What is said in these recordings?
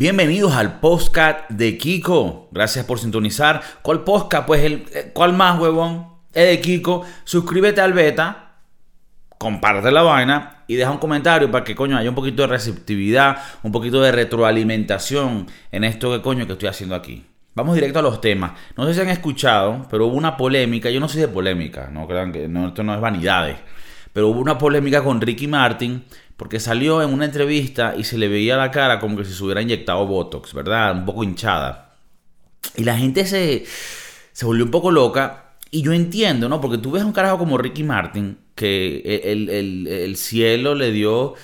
Bienvenidos al podcast de Kiko. Gracias por sintonizar. ¿Cuál podcast? Pues el eh, ¿cuál más, huevón? Es de Kiko. Suscríbete al beta, comparte la vaina y deja un comentario para que coño haya un poquito de receptividad, un poquito de retroalimentación en esto que coño que estoy haciendo aquí. Vamos directo a los temas. No sé si han escuchado, pero hubo una polémica. Yo no soy de polémica, no crean que no, esto no es vanidades. Pero hubo una polémica con Ricky Martin porque salió en una entrevista y se le veía la cara como que si se hubiera inyectado Botox, ¿verdad? Un poco hinchada. Y la gente se, se volvió un poco loca. Y yo entiendo, ¿no? Porque tú ves a un carajo como Ricky Martin, que el, el cielo le dio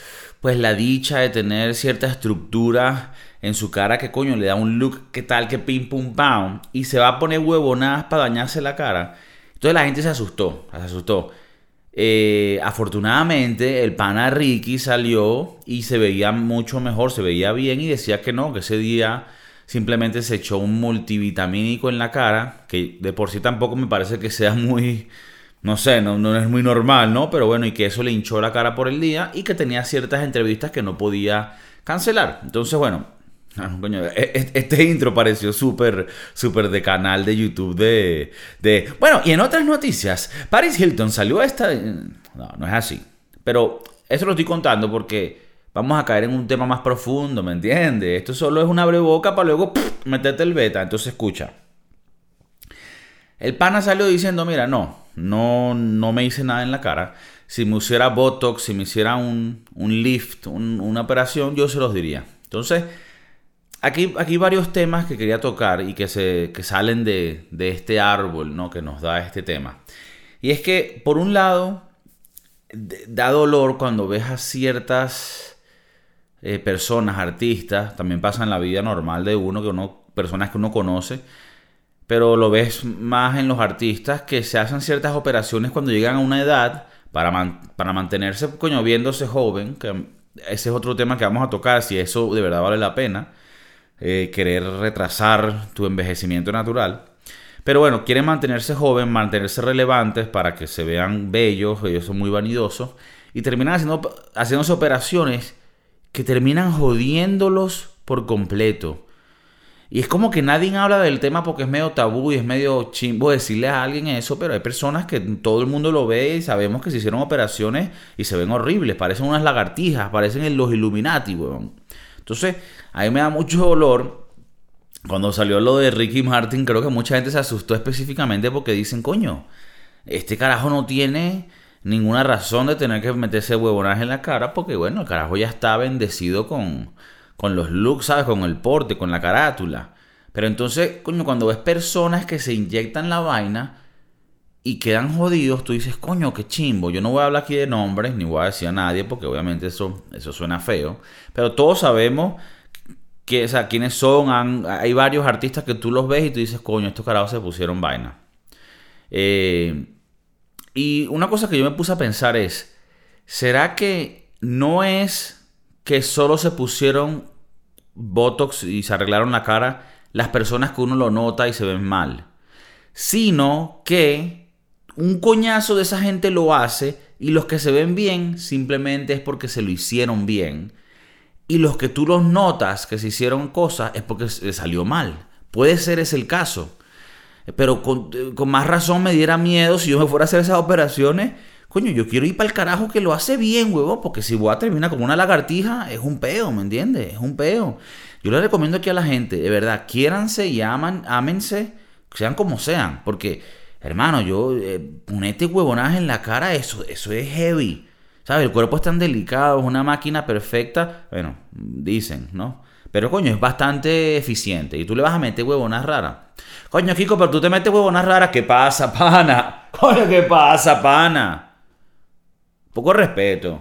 pues la dicha de tener cierta estructura en su cara que coño le da un look que tal que pim pum pam y se va a poner huevonadas para dañarse la cara. Entonces la gente se asustó, se asustó. Eh, afortunadamente, el pana Ricky salió y se veía mucho mejor, se veía bien y decía que no, que ese día simplemente se echó un multivitamínico en la cara, que de por sí tampoco me parece que sea muy, no sé, no, no es muy normal, ¿no? Pero bueno, y que eso le hinchó la cara por el día y que tenía ciertas entrevistas que no podía cancelar. Entonces, bueno, Ah, e, e, este intro pareció súper, súper de canal de YouTube de. Bueno, y en otras noticias, Paris Hilton salió esta... No, no es así. Pero eso lo estoy contando porque vamos a caer en un tema más profundo, ¿me entiendes? Esto solo es una boca para luego meterte el beta. Entonces escucha. El pana salió diciendo, mira, no, no, no me hice nada en la cara. Si me hiciera Botox, si me hiciera un, un lift, una operación, yo se los diría. Entonces Aquí, aquí varios temas que quería tocar y que, se, salen de, este árbol ¿no? que nos da este tema. Y es que, por un lado, da dolor cuando ves a ciertas eh, personas, artistas, también pasa en la vida normal de uno, que uno, personas que uno conoce, pero lo ves más en los artistas que se hacen ciertas operaciones cuando llegan a una edad para, para mantenerse, coño, viéndose joven, que ese es otro tema que vamos a tocar, si eso de verdad vale la pena eh, querer retrasar tu envejecimiento natural. Pero bueno, quieren mantenerse joven, mantenerse relevantes para que se vean bellos, ellos son muy vanidosos, y terminan haciendo, haciéndose operaciones que terminan jodiéndolos por completo. Y es como que nadie habla del tema porque es medio tabú y es medio chimbo decirle a alguien eso, pero hay personas que todo el mundo lo ve y sabemos que se hicieron operaciones y se ven horribles, parecen unas lagartijas, parecen los Illuminati, weón. Entonces, a mí me da mucho dolor. Cuando salió lo de Ricky Martin, creo que mucha gente se asustó específicamente porque dicen, coño, este carajo no tiene ninguna razón de tener que meterse huevonaje en la cara porque, bueno, el carajo ya está bendecido con, con los looks, ¿sabes? Con el porte, con la carátula. Pero entonces, coño, cuando ves personas que se inyectan la vaina y quedan jodidos, tú dices, coño, qué chimbo. Yo no voy a hablar aquí de nombres, ni voy a decir a nadie, porque obviamente eso, eso suena feo. Pero todos sabemos que, o sea, quiénes son. hay varios artistas que tú los ves y tú dices, coño, estos carajos se pusieron vaina. Eh, y una cosa que yo me puse a pensar es, ¿será que no es que solo se pusieron Botox y se arreglaron la cara las personas que uno lo nota y se ven mal? Sino que un coñazo de esa gente lo hace y los que se ven bien simplemente es porque se lo hicieron bien. Y los que tú los notas que se hicieron cosas es porque se salió mal. Puede ser ese el caso. Pero con, más razón me diera miedo si yo me fuera a hacer esas operaciones. Coño, yo quiero ir para el carajo que lo hace bien, huevo, porque si voy a terminar como una lagartija, es un peo, ¿me entiendes? Es un peo. Yo le recomiendo aquí a la gente, de verdad, quiéranse y aman, ámense, sean como sean, porque Hermano, yo, eh, ponete huevonaje en la cara, eso, eso es heavy. ¿Sabes? El cuerpo es tan delicado, es una máquina perfecta. Bueno, dicen, ¿no? Pero coño, es bastante eficiente. Y tú le vas a meter huevonas raras. Coño, Kiko, pero tú te metes huevonas raras. ¿Qué pasa, pana? Coño, ¿qué pasa, pana? Poco respeto.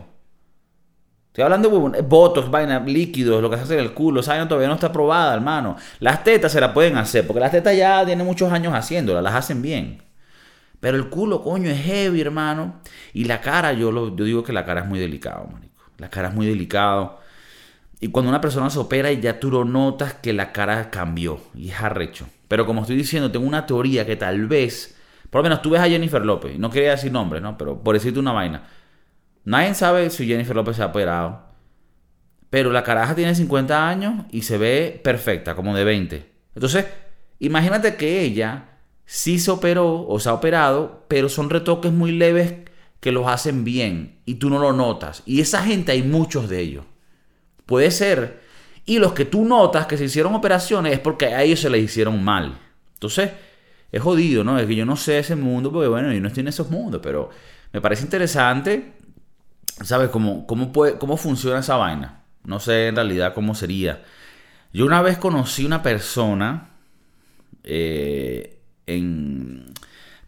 Estoy hablando de huevonas, botox, vainas, líquidos, lo que se hace en el culo. Esa vaina todavía no está probada, hermano. Las tetas se la pueden hacer, porque las tetas ya tienen muchos años haciéndolas, las hacen bien. Pero el culo, coño, es heavy, hermano. Y la cara, yo, lo, yo digo que la cara es muy delicado, manico. La cara es muy delicado. Y cuando una persona se opera y ya tú lo notas que la cara cambió y es arrecho. Pero como estoy diciendo, tengo una teoría que tal vez, por lo menos tú ves a Jennifer López, no quería decir nombre, ¿no? Pero por decirte una vaina. Nadie sabe si Jennifer López se ha operado. Pero la caraja tiene 50 años y se ve perfecta, como de 20. Entonces, imagínate que ella sí se operó o se ha operado, pero son retoques muy leves que los hacen bien y tú no lo notas. Y esa gente hay muchos de ellos. Puede ser. Y los que tú notas que se hicieron operaciones es porque a ellos se les hicieron mal. Entonces, es jodido, ¿no? Es que yo no sé ese mundo, porque bueno, yo no estoy en esos mundos, pero me parece interesante, ¿sabes? Cómo, cómo, puede, cómo funciona esa vaina. No sé en realidad cómo sería. Yo una vez conocí una persona, eh, en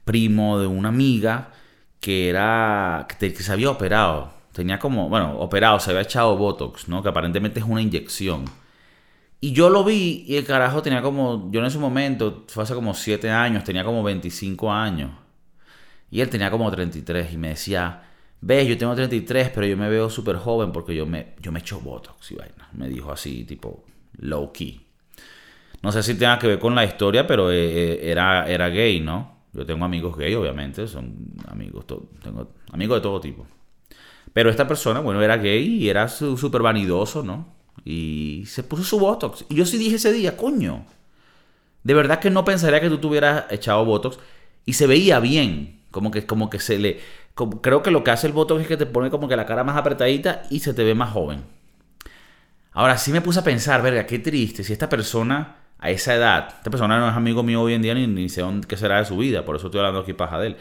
primo de una amiga, que era, que, se había operado. Tenía como, bueno, operado, se había echado Botox, ¿no? Que aparentemente es una inyección. Y yo lo vi y el carajo tenía como, yo en ese momento, fue hace como 7 años, tenía como 25 años. Y él tenía como 33 y me decía, ves, yo tengo 33, pero yo me veo súper joven porque yo me, yo me echo Botox y vaina. Me dijo así, tipo, low key. No sé si tenga que ver con la historia, pero eh, eh, era, era gay, ¿no? Yo tengo amigos gay, obviamente, son amigos, tengo amigos de todo tipo. Pero esta persona, bueno, era gay y era súper vanidoso, ¿no? Y se puso su Botox. Y yo sí dije ese día, coño. De verdad que no pensaría que tú tuvieras echado Botox. Y se veía bien. Como que, como que se le. creo que lo que hace el Botox es que te pone como que la cara más apretadita y se te ve más joven. Ahora sí me puse a pensar, verga, qué triste. Si esta persona a esa edad, esta persona no es amigo mío hoy en día ni, ni sé qué será de su vida. Por eso estoy hablando aquí paja de él.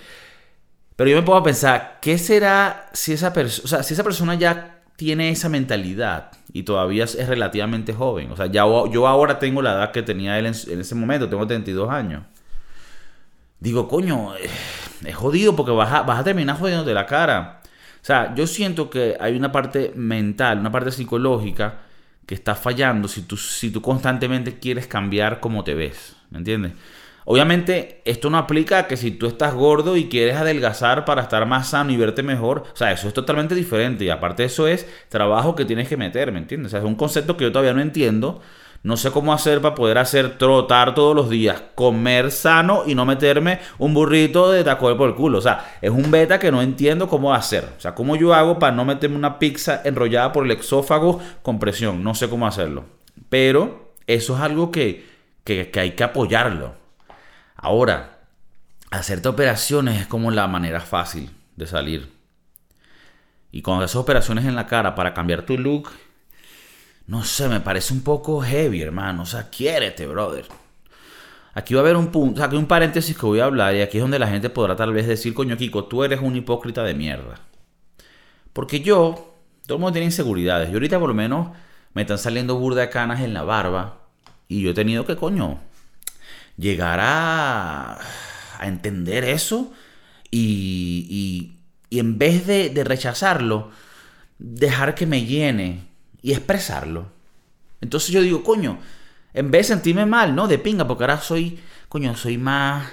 Pero yo me pongo a pensar, ¿qué será si esa persona, o sea, si esa persona ya tiene esa mentalidad y todavía es relativamente joven? O sea, ya, yo ahora tengo la edad que tenía él en, ese momento, tengo 32 años. Digo, coño, eh, es jodido porque vas a, vas a terminar jodiéndote la cara. O sea, yo siento que hay una parte mental, una parte psicológica que está fallando si tú, si tú constantemente quieres cambiar cómo te ves. ¿Me entiendes? Obviamente, esto no aplica que si tú estás gordo y quieres adelgazar para estar más sano y verte mejor, o sea, eso es totalmente diferente. Y aparte, eso es trabajo que tienes que meter, ¿me entiendes? O sea, es un concepto que yo todavía no entiendo. No sé cómo hacer para poder hacer trotar todos los días, comer sano y no meterme un burrito de taco por el culo. O sea, es un beta que no entiendo cómo hacer. O sea, cómo yo hago para no meterme una pizza enrollada por el exófago con presión. No sé cómo hacerlo. Pero eso es algo que, que hay que apoyarlo. Ahora, hacerte operaciones es como la manera fácil de salir. Y cuando haces operaciones en la cara para cambiar tu look, no sé, me parece un poco heavy, hermano. O sea, quiérete, brother. Aquí va a haber un punto, sea, un paréntesis que voy a hablar y aquí es donde la gente podrá tal vez decir, coño, Kiko, tú eres un hipócrita de mierda. Porque yo, todo el mundo tiene inseguridades. Yo ahorita por lo menos me están saliendo burda canas en la barba y yo he tenido que, coño, llegar a, entender eso y, y, en vez de, rechazarlo, dejar que me llene y expresarlo. Entonces yo digo, coño, en vez de sentirme mal, ¿no? De pinga, porque ahora soy, coño, soy más,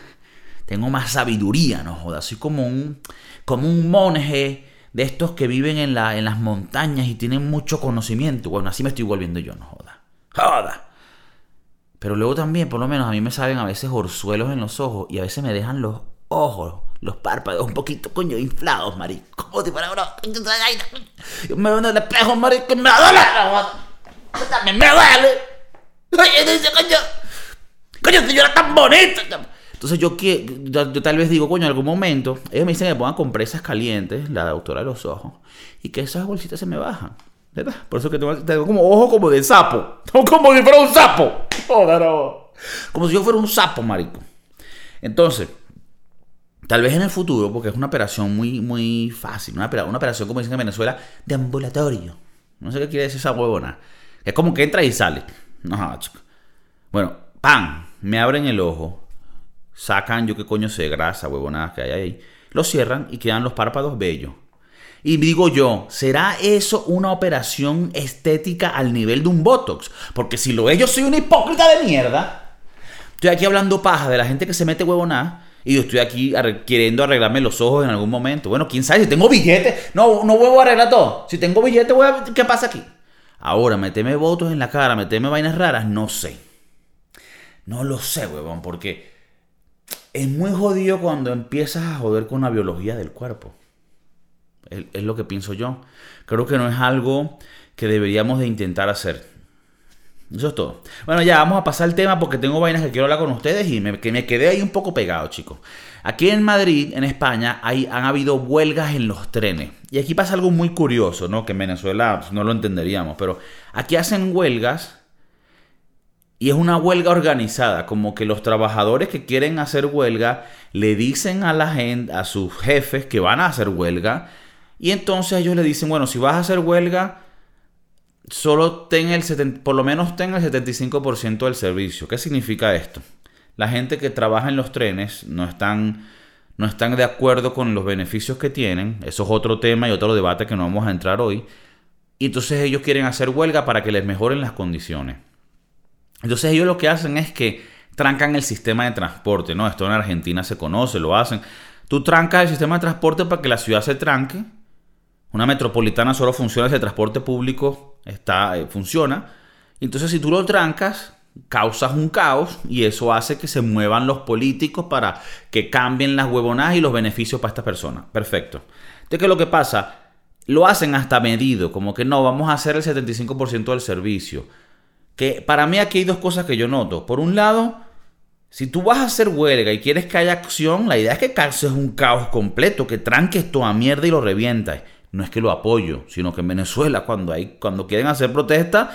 tengo más sabiduría, no joda, soy como un, como un monje de estos que viven en, la, en las montañas y tienen mucho conocimiento. Bueno, así me estoy volviendo yo, no joda. Joda. Pero luego también, por lo menos, a mí me salen a veces orzuelos en los ojos y a veces me dejan los ojos, los párpados un poquito, coño, inflados, marico. Como si fuera, bro. Yo me veo en el espejo, marico, y me duele. También me duele. Oye, dice, coño. Coño, era tan bonito. Entonces yo, yo, tal vez digo, coño, en algún momento, ellos me dicen que me pongan compresas calientes, la doctora de los ojos, y que esas bolsitas se me bajan. ¿Verdad? Por eso que tengo, como ojo como de sapo. Como si fuera un sapo. Como si yo fuera un sapo, marico. Entonces, tal vez en el futuro, porque es una operación muy, muy fácil, una, una operación, como dicen en Venezuela, de ambulatorio. No sé qué quiere decir esa huevona. Es como que entra y sale. No, chico. Bueno, ¡pam! Me abren el ojo. Sacan, yo qué coño sé, grasa, huevonadas que hay ahí. Lo cierran y quedan los párpados bellos. Y digo yo, ¿será eso una operación estética al nivel de un Botox? Porque si lo es, yo soy una hipócrita de mierda. Estoy aquí hablando paja de la gente que se mete huevonada. Y yo estoy aquí queriendo arreglarme los ojos en algún momento. Bueno, quién sabe, si tengo billete. No, no huevo a arreglar todo. Si tengo billete, voy a... ¿qué pasa aquí? Ahora, meteme votos en la cara, meteme vainas raras, no sé. No lo sé, huevón, porque es muy jodido cuando empiezas a joder con la biología del cuerpo. Es, lo que pienso yo. Creo que no es algo que deberíamos de intentar hacer. Eso es todo. Bueno, ya vamos a pasar el tema porque tengo vainas que quiero hablar con ustedes y me, que me quedé ahí un poco pegado, chicos. Aquí en Madrid, en España, hay, han habido huelgas en los trenes. Y aquí pasa algo muy curioso, ¿no? Que en Venezuela pues, no lo entenderíamos, pero aquí hacen huelgas y es una huelga organizada, como que los trabajadores que quieren hacer huelga le dicen a la gente, a sus jefes que van a hacer huelga y entonces ellos le dicen, bueno, si vas a hacer huelga, solo ten el por lo menos tenga el 75% del servicio. ¿Qué significa esto? La gente que trabaja en los trenes no están, no están de acuerdo con los beneficios que tienen. Eso es otro tema y otro debate que no vamos a entrar hoy. Y entonces ellos quieren hacer huelga para que les mejoren las condiciones. Entonces ellos lo que hacen es que trancan el sistema de transporte, ¿no? Esto en Argentina se conoce, lo hacen. Tú trancas el sistema de transporte para que la ciudad se tranque. Una metropolitana solo funciona si el transporte público está, eh, funciona. Entonces si tú lo trancas, causas un caos y eso hace que se muevan los políticos para que cambien las huevonadas y los beneficios para esta persona. Perfecto. Entonces, ¿qué es lo que pasa? Lo hacen hasta medido, como que no, vamos a hacer el 75% del servicio. Que para mí aquí hay dos cosas que yo noto. Por un lado, si tú vas a hacer huelga y quieres que haya acción, la idea es que causes un caos completo, que tranques toda mierda y lo revientas no es que lo apoyo, sino que en Venezuela cuando, hay, cuando quieren hacer protesta,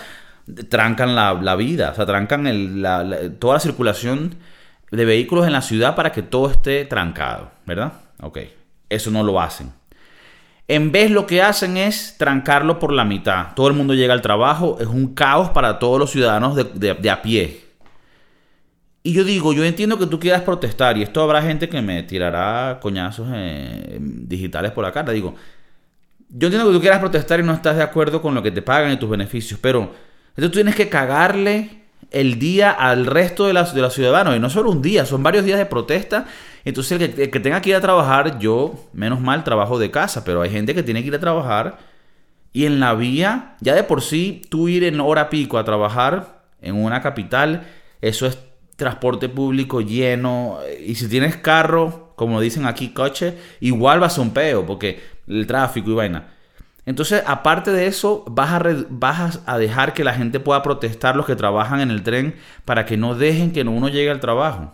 trancan la, vida, o sea, trancan toda la circulación de vehículos en la ciudad para que todo esté trancado, ¿verdad? Ok, eso no lo hacen. En vez lo que hacen es trancarlo por la mitad. Todo el mundo llega al trabajo, es un caos para todos los ciudadanos de, a pie. Y yo digo, yo entiendo que tú quieras protestar y esto habrá gente que me tirará coñazos eh, digitales por la cara. Digo, yo entiendo que tú quieras protestar y no estás de acuerdo con lo que te pagan y tus beneficios, pero entonces tú tienes que cagarle el día al resto de, las, de los ciudadanos. Y no solo un día, son varios días de protesta. Entonces el que, tenga que ir a trabajar, yo, menos mal, trabajo de casa, pero hay gente que tiene que ir a trabajar. Y en la vía, ya de por sí, tú ir en hora pico a trabajar en una capital, eso es transporte público lleno. Y si tienes carro, como dicen aquí, coche, igual va a un peo, porque el tráfico y vaina. Entonces, aparte de eso, vas a, vas a dejar que la gente pueda protestar los que trabajan en el tren para que no dejen que uno llegue al trabajo.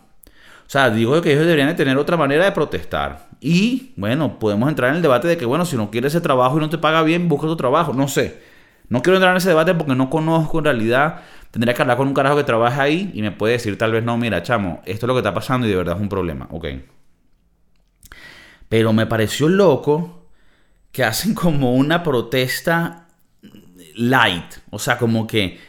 O sea, digo que ellos deberían de tener otra manera de protestar. Y, bueno, podemos entrar en el debate de que, bueno, si no quieres ese trabajo y no te paga bien, busca otro trabajo. No sé. No quiero entrar en ese debate porque no conozco en realidad. Tendría que hablar con un carajo que trabaja ahí y me puede decir tal vez, no, mira, chamo, esto es lo que está pasando y de verdad es un problema. Ok. Pero me pareció loco que hacen como una protesta light. O sea, como que...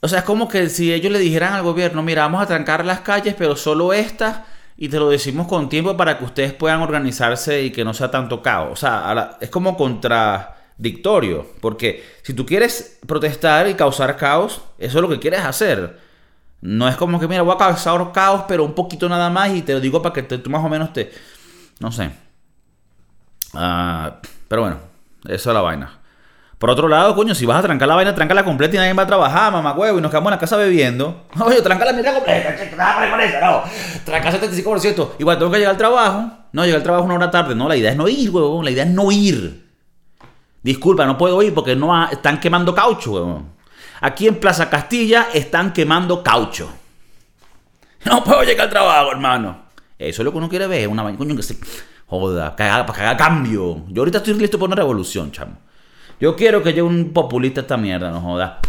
O sea, es como que si ellos le dijeran al gobierno, mira, vamos a trancar las calles, pero solo estas, y te lo decimos con tiempo para que ustedes puedan organizarse y que no sea tanto caos. O sea, es como contradictorio, porque si tú quieres protestar y causar caos, eso es lo que quieres hacer. No es como que, mira, voy a causar caos, pero un poquito nada más, y te lo digo para que tú más o menos te... No sé. Ah, pero bueno, eso es la vaina. Por otro lado, coño, si vas a trancar la vaina, la completa y nadie va a trabajar, mamá huevo, y nos quedamos en la casa bebiendo. Oye, tranca la mierda completa, no. Tranca 75%. Igual tengo que llegar al trabajo. No, llegar al trabajo una hora tarde. No, la idea es no ir, huevón. La idea es no ir. Disculpa, no puedo ir porque no están quemando caucho, huevón. Aquí en Plaza Castilla están quemando caucho. No puedo llegar al trabajo, hermano. Eso es lo que uno quiere ver, una vaina, coño, que se Joda, para que haga cambio. Yo ahorita estoy listo para una revolución, chamo. Yo quiero que llegue un populista a esta mierda, no joda.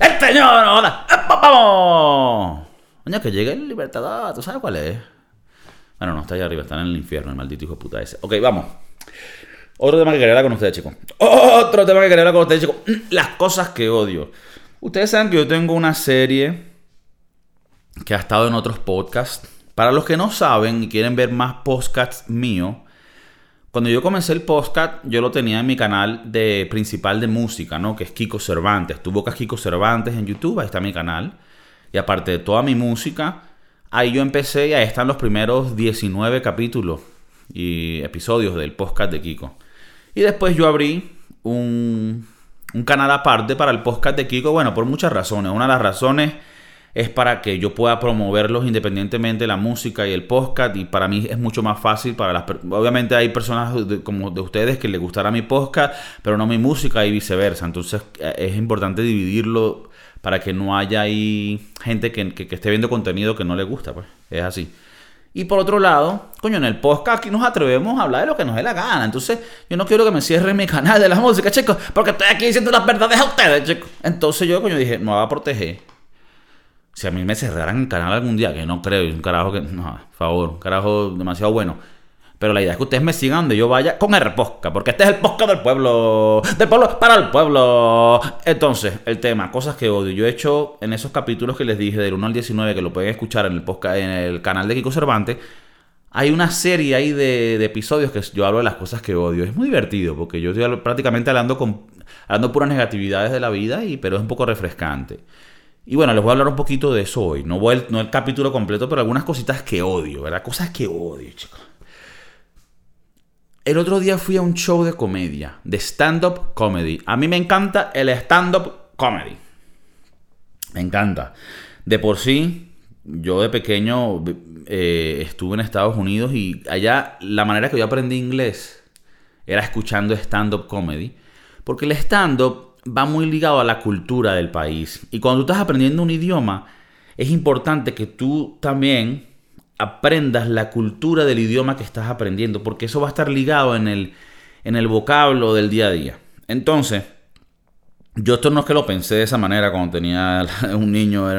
¡El señor, no joda! ¡Vamos! Coño, que llegue el libertador, ¿tú sabes cuál es? Bueno, no está allá arriba, está en el infierno, el maldito hijo de puta ese. Ok, vamos. Otro tema que quería hablar con ustedes, chicos. Otro tema que quería hablar con ustedes, chicos. Las cosas que odio. Ustedes saben que yo tengo una serie que ha estado en otros podcasts para los que no saben y quieren ver más podcasts mío, cuando yo comencé el podcast, yo lo tenía en mi canal de principal de música, ¿no? Que es Kiko Cervantes. Tú buscas Kiko Cervantes en YouTube, ahí está mi canal. Y aparte de toda mi música, ahí yo empecé y ahí están los primeros 19 capítulos y episodios del podcast de Kiko. Y después yo abrí un, un canal aparte para el podcast de Kiko, bueno, por muchas razones. Una de las razones es para que yo pueda promoverlos independientemente la música y el podcast y para mí es mucho más fácil para las obviamente hay personas como de ustedes que les gustará mi podcast pero no mi música y viceversa entonces eh, es importante dividirlo para que no haya ahí gente que, que esté viendo contenido que no le gusta pues es así y por otro lado, coño, en el podcast aquí nos atrevemos a hablar de lo que nos dé la gana. Entonces, yo no quiero que me cierren mi canal de la música, chicos, porque estoy aquí diciendo las verdades a ustedes, chicos. Entonces yo, coño, dije, me va a proteger. Si a mí me cerraran el canal algún día, que no creo, un carajo que, no, por favor, un carajo demasiado bueno. Pero la idea es que ustedes me sigan donde yo vaya con el podcast, porque este es el podcast del pueblo, del pueblo para el pueblo. Entonces, el tema, cosas que odio. Yo he hecho en esos capítulos que les dije del 1 al 19, que lo pueden escuchar en el en el canal de Kiko Cervantes. Hay una serie ahí de, episodios que yo hablo de las cosas que odio. Es muy divertido porque yo estoy prácticamente hablando con hablando puras negatividades de la vida, y, pero es un poco refrescante. Y bueno, les voy a hablar un poquito de eso hoy. No, voy no el capítulo completo, pero algunas cositas que odio, ¿verdad? Cosas que odio, chicos. El otro día fui a un show de comedia, de stand-up comedy. A mí me encanta el stand-up comedy. Me encanta. De por sí, yo de pequeño eh, estuve en Estados Unidos y allá la manera que yo aprendí inglés era escuchando stand-up comedy. Porque el stand-up va muy ligado a la cultura del país. Y cuando tú estás aprendiendo un idioma, es importante que tú también aprendas la cultura del idioma que estás aprendiendo, porque eso va a estar ligado en el, en el vocablo del día a día. Entonces, yo esto no es que lo pensé de esa manera cuando tenía un niño,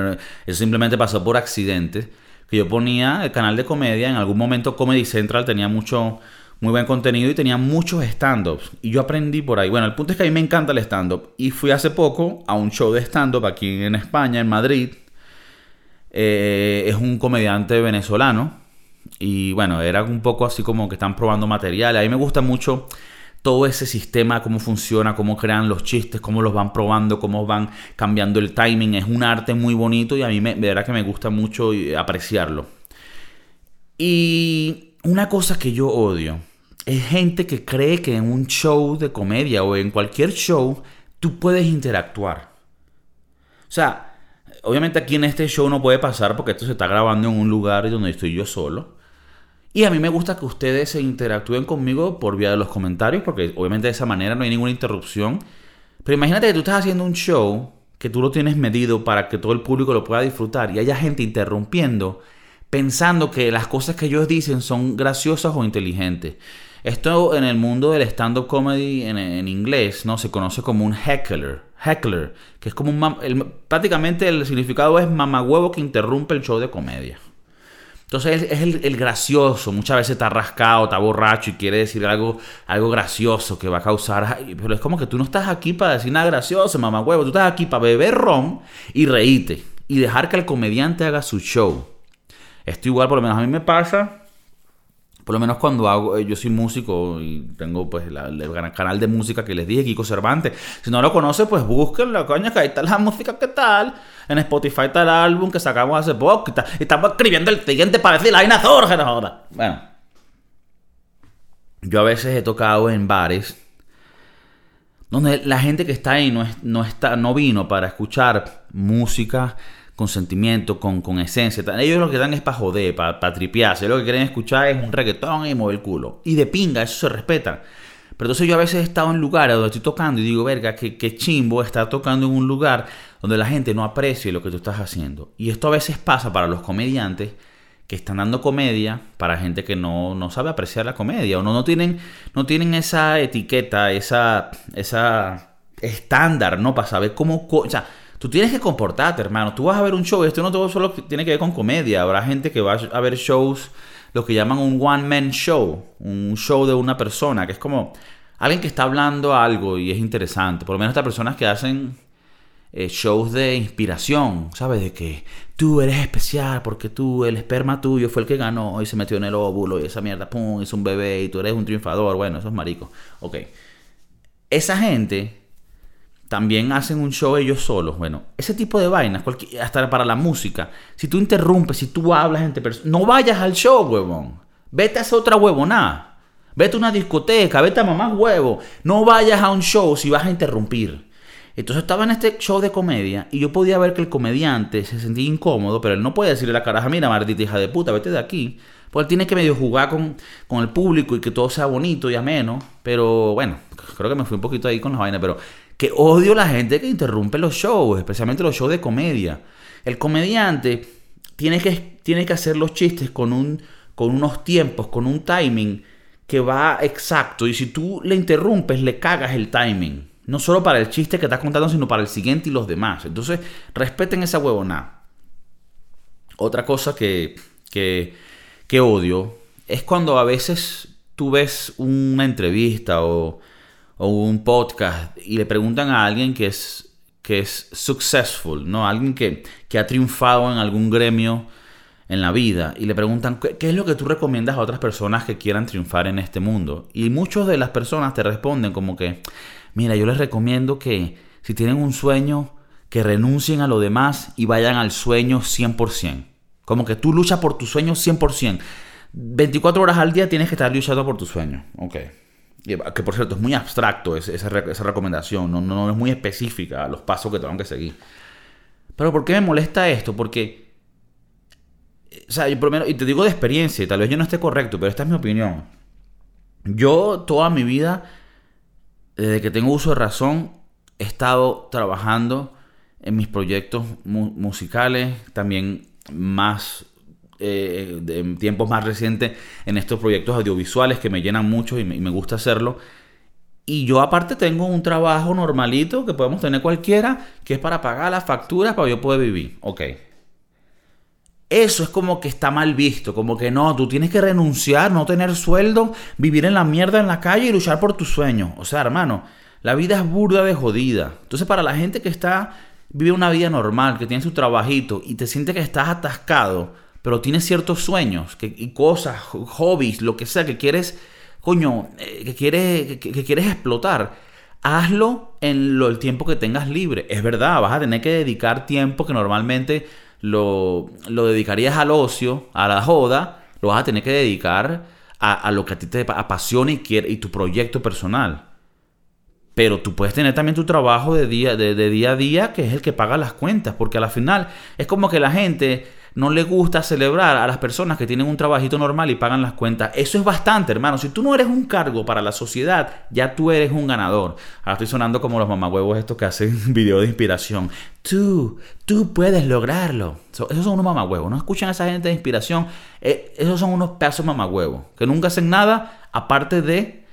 eso simplemente pasó por accidente, que yo ponía el canal de comedia, en algún momento Comedy Central tenía mucho, muy buen contenido y tenía muchos stand-ups. Y yo aprendí por ahí. Bueno, el punto es que a mí me encanta el stand-up. Y fui hace poco a un show de stand-up aquí en España, en Madrid, eh, es un comediante venezolano. Y bueno, era un poco así como que están probando material. A mí me gusta mucho todo ese sistema, cómo funciona, cómo crean los chistes, cómo los van probando, cómo van cambiando el timing. Es un arte muy bonito y a mí me, de verdad que me gusta mucho apreciarlo. Y una cosa que yo odio es gente que cree que en un show de comedia o en cualquier show tú puedes interactuar. O sea, obviamente aquí en este show no puede pasar porque esto se está grabando en un lugar donde estoy yo solo. Y a mí me gusta que ustedes se interactúen conmigo por vía de los comentarios, porque obviamente de esa manera no hay ninguna interrupción. Pero imagínate que tú estás haciendo un show que tú lo tienes medido para que todo el público lo pueda disfrutar y haya gente interrumpiendo pensando que las cosas que ellos dicen son graciosas o inteligentes. Esto en el mundo del stand-up comedy en, inglés no se conoce como un heckler. Heckler, que es como un... prácticamente el significado es mamagüevo que interrumpe el show de comedia. Entonces es, el, gracioso. Muchas veces está rascado, está borracho y quiere decir algo, algo gracioso que va a causar. Pero es como que tú no estás aquí para decir nada gracioso, mamagüevo. Tú estás aquí para beber ron y reírte. Y dejar que el comediante haga su show. Esto igual, por lo menos a mí me pasa por lo menos cuando hago, eh, yo soy músico y tengo pues el canal de música que les dije, Kiko Cervantes. Si no lo conoce, pues búsquenlo, coño, que ahí está la música que tal. En Spotify está el álbum que sacamos hace poco. Y, estamos escribiendo el siguiente para decir la Zorge ahora. Bueno. Yo a veces he tocado en bares donde la gente que está ahí no, no, está, no vino para escuchar música con sentimiento, con, con esencia. Ellos lo que dan es para joder, para, para tripearse. Lo que quieren escuchar es un reggaetón y mover el culo. Y de pinga, eso se respeta. Pero entonces yo a veces he estado en lugares donde estoy tocando y digo, verga, qué, qué chimbo estar tocando en un lugar donde la gente no aprecie lo que tú estás haciendo. Y esto a veces pasa para los comediantes que están dando comedia para gente que no, no sabe apreciar la comedia o no, no, tienen, no tienen esa etiqueta, esa, esa estándar, ¿no? Para saber cómo... O sea, Tú tienes que comportarte, hermano. Tú vas a ver un show, esto no todo solo tiene que ver con comedia. Habrá gente que va a ver shows, lo que llaman un one-man show, un show de una persona, que es como alguien que está hablando algo y es interesante. Por lo menos estas personas que hacen eh, shows de inspiración, ¿sabes? De que tú eres especial porque tú, el esperma tuyo fue el que ganó y se metió en el óvulo y esa mierda, pum, es un bebé y tú eres un triunfador. Bueno, eso es marico. Ok. Esa gente también hacen un show ellos solos. Bueno, ese tipo de vainas, hasta para la música. Si tú interrumpes, si tú hablas entre personas, no vayas al show, huevón. Vete a hacer otra huevonada. Vete a una discoteca, vete a mamá huevo. No vayas a un show si vas a interrumpir. Entonces estaba en este show de comedia y yo podía ver que el comediante se sentía incómodo, pero él no puede decirle a la caraja, mira, maldita hija de puta, vete de aquí. Pues él tiene que medio jugar con, con el público y que todo sea bonito y ameno. Pero bueno, creo que me fui un poquito ahí con las vainas, pero que odio la gente que interrumpe los shows, especialmente los shows de comedia. El comediante tiene que, tiene que hacer los chistes con, un, con unos tiempos, con un timing que va exacto. Y si tú le interrumpes, le cagas el timing. No solo para el chiste que estás contando, sino para el siguiente y los demás. Entonces, respeten esa huevona. Otra cosa que, que, que odio es cuando a veces tú ves una entrevista o, o, un podcast y le preguntan a alguien que es, que es successful, ¿no? Alguien que, que ha triunfado en algún gremio en la vida y le preguntan ¿qué, es lo que tú recomiendas a otras personas que quieran triunfar en este mundo. Y muchas de las personas te responden como que, mira, yo les recomiendo que si tienen un sueño, que renuncien a lo demás y vayan al sueño 100%. Como que tú luchas por tu sueño 100%. 24 horas al día tienes que estar luchando por tu sueño. Ok. Que por cierto es muy abstracto esa, esa recomendación, no, no, es muy específica los pasos que tengo que seguir. Pero ¿por qué me molesta esto? Porque o sea, y te digo de experiencia, tal vez yo no esté correcto, pero esta es mi opinión. Yo toda mi vida, desde que tengo uso de razón, he estado trabajando en mis proyectos musicales, también más eh, en tiempos más recientes en estos proyectos audiovisuales que me llenan mucho y me, gusta hacerlo. Y yo aparte tengo un trabajo normalito que podemos tener cualquiera, que es para pagar las facturas para yo poder vivir. Ok, eso es como que está mal visto, como que no, tú tienes que renunciar, no tener sueldo, vivir en la mierda en la calle y luchar por tus sueños. O sea, hermano, la vida es burda de jodida. Entonces, para la gente que está, vive una vida normal, que tiene su trabajito y te siente que estás atascado, pero tienes ciertos sueños que, y cosas, hobbies, lo que sea que quieres, coño, eh, que quieres, que, quieres explotar, hazlo en lo, el tiempo que tengas libre. Es verdad, vas a tener que dedicar tiempo que normalmente lo, lo dedicarías al ocio, a la joda, lo vas a tener que dedicar a, lo que a ti te apasiona y, quiere, y tu proyecto personal. Pero tú puedes tener también tu trabajo de día, de, de día a día, que es el que paga las cuentas, porque a la final es como que la gente no le gusta celebrar a las personas que tienen un trabajito normal y pagan las cuentas. Eso es bastante, hermano. Si tú no eres un cargo para la sociedad, ya tú eres un ganador. Ahora estoy sonando como los mamahuevos estos que hacen videos de inspiración. Tú, tú puedes lograrlo. esos son unos mamahuevos. No escuchan a esa gente de inspiración. Eh, esos son unos pedazos mamahuevos que nunca hacen nada aparte de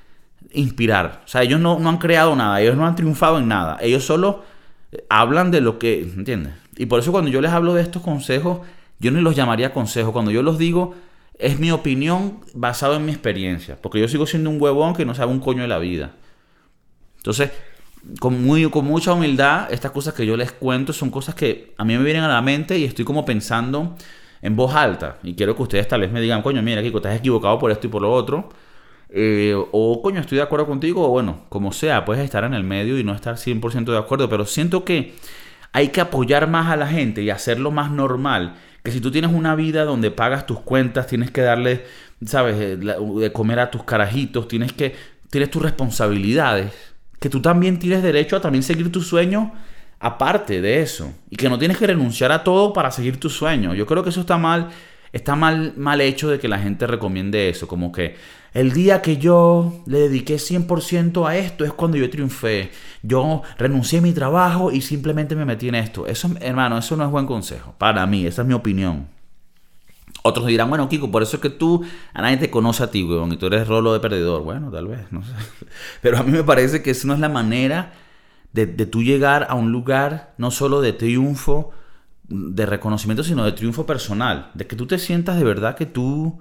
inspirar. O sea, ellos no, no han creado nada. Ellos no han triunfado en nada. Ellos solo hablan de lo que, ¿entiendes? Y por eso cuando yo les hablo de estos consejos, yo no los llamaría consejos. Cuando yo los digo, es mi opinión basado en mi experiencia. Porque yo sigo siendo un huevón que no sabe un coño de la vida. Entonces, con, muy, con mucha humildad, estas cosas que yo les cuento son cosas que a mí me vienen a la mente y estoy como pensando en voz alta. Y quiero que ustedes tal vez me digan, coño, mira, Kiko, estás equivocado por esto y por lo otro. Eh, o coño, estoy de acuerdo contigo, o bueno, como sea, puedes estar en el medio y no estar 100% de acuerdo, pero siento que hay que apoyar más a la gente y hacerlo más normal que si tú tienes una vida donde pagas tus cuentas, tienes que darle, sabes, eh, de comer a tus carajitos, tienes que, tienes tus responsabilidades, que tú también tienes derecho a también seguir tu sueño aparte de eso. Y que no tienes que renunciar a todo para seguir tu sueño. Yo creo que eso está mal, está mal, mal hecho de que la gente recomiende eso, como que el día que yo le dediqué 100% a esto es cuando yo triunfé. Yo renuncié a mi trabajo y simplemente me metí en esto. Eso, hermano, eso no es buen consejo. Para mí, esa es mi opinión. Otros dirán, bueno, Kiko, por eso es que tú, a nadie te conoce a ti, weón, y tú eres rolo de perdedor. Bueno, tal vez, no sé. Pero a mí me parece que esa no es la manera de, de tú llegar a un lugar no solo de triunfo, de reconocimiento, sino de triunfo personal. De que tú te sientas de verdad que tú,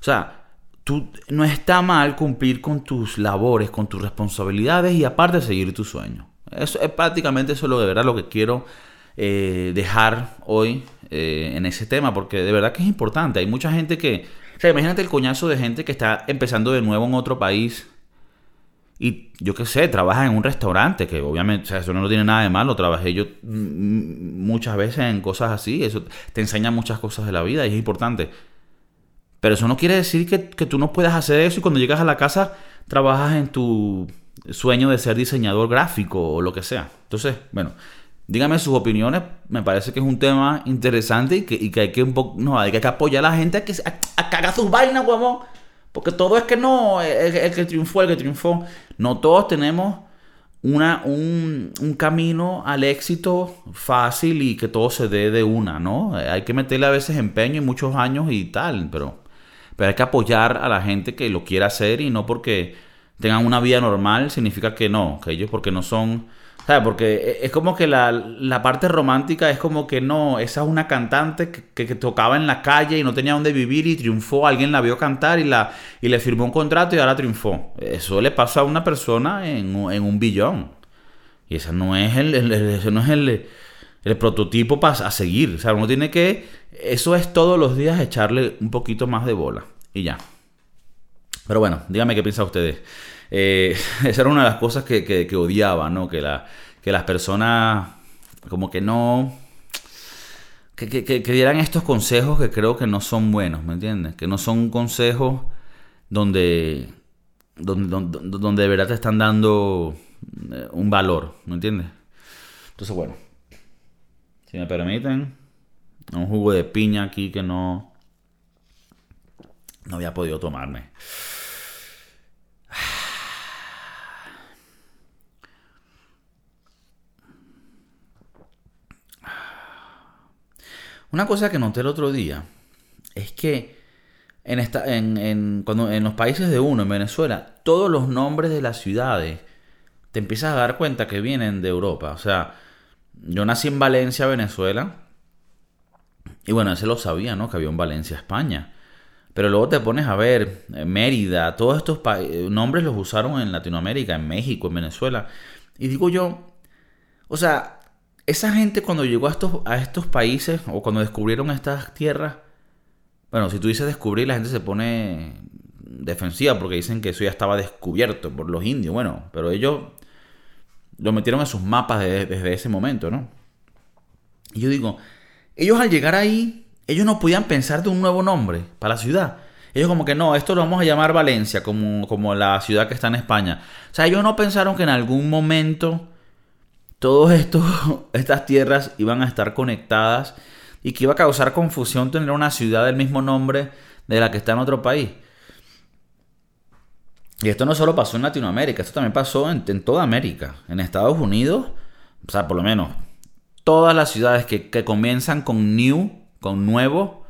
o sea, tú, no está mal cumplir con tus labores, con tus responsabilidades y aparte seguir tu sueño. Eso es prácticamente eso lo de verdad lo que quiero eh, dejar hoy eh, en ese tema, porque de verdad que es importante. Hay mucha gente que, o sea, imagínate el coñazo de gente que está empezando de nuevo en otro país y yo qué sé, trabaja en un restaurante, que obviamente, o sea, eso no tiene nada de malo, trabajé yo muchas veces en cosas así, eso te enseña muchas cosas de la vida y es importante. Pero eso no quiere decir que, tú no puedas hacer eso y cuando llegas a la casa trabajas en tu, sueño de ser diseñador gráfico o lo que sea. Entonces, bueno, díganme sus opiniones. Me parece que es un tema interesante y que, hay que un poco, no, hay que apoyar a la gente a, que, a, cagar sus vainas, huevón. Porque todo es que no, el, que triunfó, el que triunfó. No todos tenemos una, un, un, camino al éxito fácil y que todo se dé de una, ¿no? Hay que meterle a veces empeño y muchos años y tal, pero, pero hay que apoyar a la gente que lo quiera hacer y no porque tengan una vida normal significa que no, que ellos porque no son ¿Sabes? Porque e, es como que la, parte romántica es como que no, esa es una cantante que, tocaba en la calle y no tenía dónde vivir y triunfó, alguien la vio cantar y, la, y le firmó un contrato y ahora triunfó. Eso le pasa a una persona en, un billón. Y ese no es el, no es el, el prototipo para seguir. O sea, uno tiene que, eso es todos los días echarle un poquito más de bola y ya. Pero bueno, díganme qué piensan ustedes. Eh, esa era una de las cosas que, odiaba, ¿no? Que, la, que las personas como que no... Que, dieran estos consejos que creo que no son buenos, ¿me entiendes? Que no son consejos donde, donde, donde, de verdad te están dando eh, un valor, ¿me entiendes? Entonces, bueno, si me permiten, un jugo de piña aquí que no, no había podido tomarme. Una cosa que noté el otro día es que en, esta, en, cuando, en los países de uno, en Venezuela, todos los nombres de las ciudades te empiezas a dar cuenta que vienen de Europa. O sea, yo nací en Valencia, Venezuela. Y bueno, ese lo sabía, ¿no? Que había en Valencia, España. Pero luego te pones a ver eh, Mérida, todos estos eh, nombres los usaron en Latinoamérica, en México, en Venezuela. Y digo yo, o sea, esa gente cuando llegó a estos, a estos países o cuando descubrieron estas tierras, bueno, si tú dices descubrir, la gente se pone defensiva porque dicen que eso ya estaba descubierto por los indios. Bueno, pero ellos lo metieron en sus mapas desde, ese momento, ¿no? Y yo digo, ellos al llegar ahí, ellos no podían pensar de un nuevo nombre para la ciudad. Ellos como que no, esto lo vamos a llamar Valencia, como, como la ciudad que está en España. O sea, ellos no pensaron que en algún momento todas estas tierras iban a estar conectadas y que iba a causar confusión tener una ciudad del mismo nombre de la que está en otro país. Y esto no solo pasó en Latinoamérica, esto también pasó en, toda América. En Estados Unidos, o sea, por lo menos todas las ciudades que, comienzan con new, con nuevo,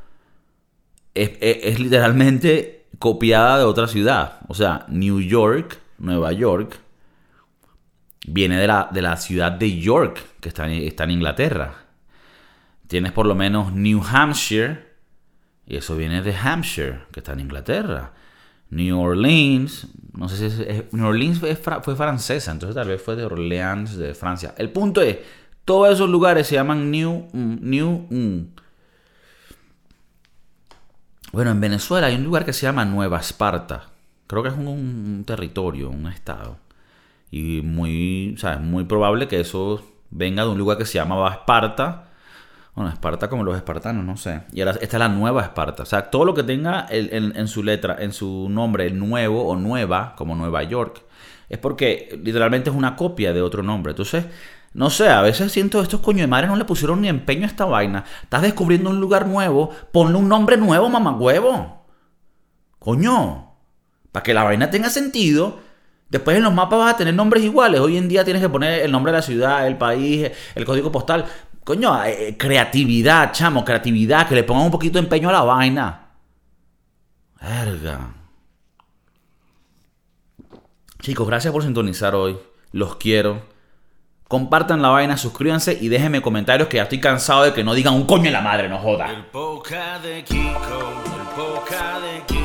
es literalmente copiada de otra ciudad. O sea, New York, Nueva York, viene de la, de la ciudad de York, que está, está en Inglaterra. Tienes por lo menos New Hampshire, y eso viene de Hampshire, que está en Inglaterra. New Orleans, no sé si es, New Orleans fue, fue, francesa, entonces tal vez fue de Orleans, de Francia. El punto es, todos esos lugares se llaman New, mm, New, mm. Bueno, en Venezuela hay un lugar que se llama Nueva Esparta. Creo que es un territorio, un estado. Y muy, o sea, es muy probable que eso venga de un lugar que se llamaba Esparta. Bueno, Esparta como los espartanos, no sé. Y esta es la nueva Esparta. O sea, todo lo que tenga en, su letra, en su nombre, el nuevo o nueva, como Nueva York, es porque literalmente es una copia de otro nombre. Entonces, no sé, a veces siento estos coño de madre no le pusieron ni empeño a esta vaina. Estás descubriendo un lugar nuevo, ponle un nombre nuevo, mamagüevo. Coño, para que la vaina tenga sentido. Después en los mapas vas a tener nombres iguales. Hoy en día tienes que poner el nombre de la ciudad, el país, el código postal. Coño, eh, eh, creatividad, chamo, creatividad, que le pongan un poquito de empeño a la vaina. Verga. Chicos, gracias por sintonizar hoy. Los quiero. Compartan la vaina, suscríbanse y déjenme comentarios que ya estoy cansado de que no digan un coño en la madre, no joda. El de Kiko, el de Kiko.